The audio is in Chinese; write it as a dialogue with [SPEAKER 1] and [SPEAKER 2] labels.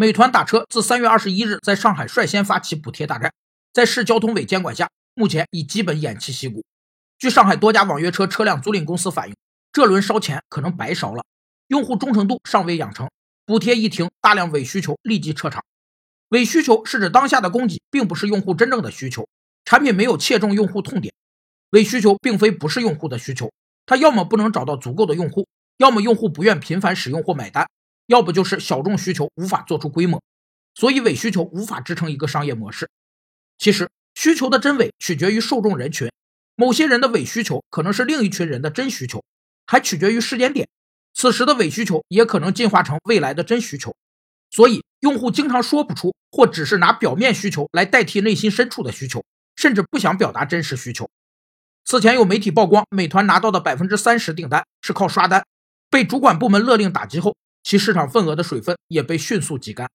[SPEAKER 1] 美团打车自三月二十一日在上海率先发起补贴大战，在市交通委监管下，目前已基本偃旗息鼓。据上海多家网约车车辆租赁公司反映，这轮烧钱可能白烧了，用户忠诚度尚未养成，补贴一停，大量伪需求立即撤场。伪需求是指当下的供给并不是用户真正的需求，产品没有切中用户痛点。伪需求并非不是用户的需求，它要么不能找到足够的用户，要么用户不愿频繁使用或买单。要不就是小众需求无法做出规模，所以伪需求无法支撑一个商业模式。其实需求的真伪取决于受众人群，某些人的伪需求可能是另一群人的真需求，还取决于时间点。此时的伪需求也可能进化成未来的真需求。所以用户经常说不出，或只是拿表面需求来代替内心深处的需求，甚至不想表达真实需求。此前有媒体曝光，美团拿到的百分之三十订单是靠刷单，被主管部门勒令打击后。其市场份额的水分也被迅速挤干。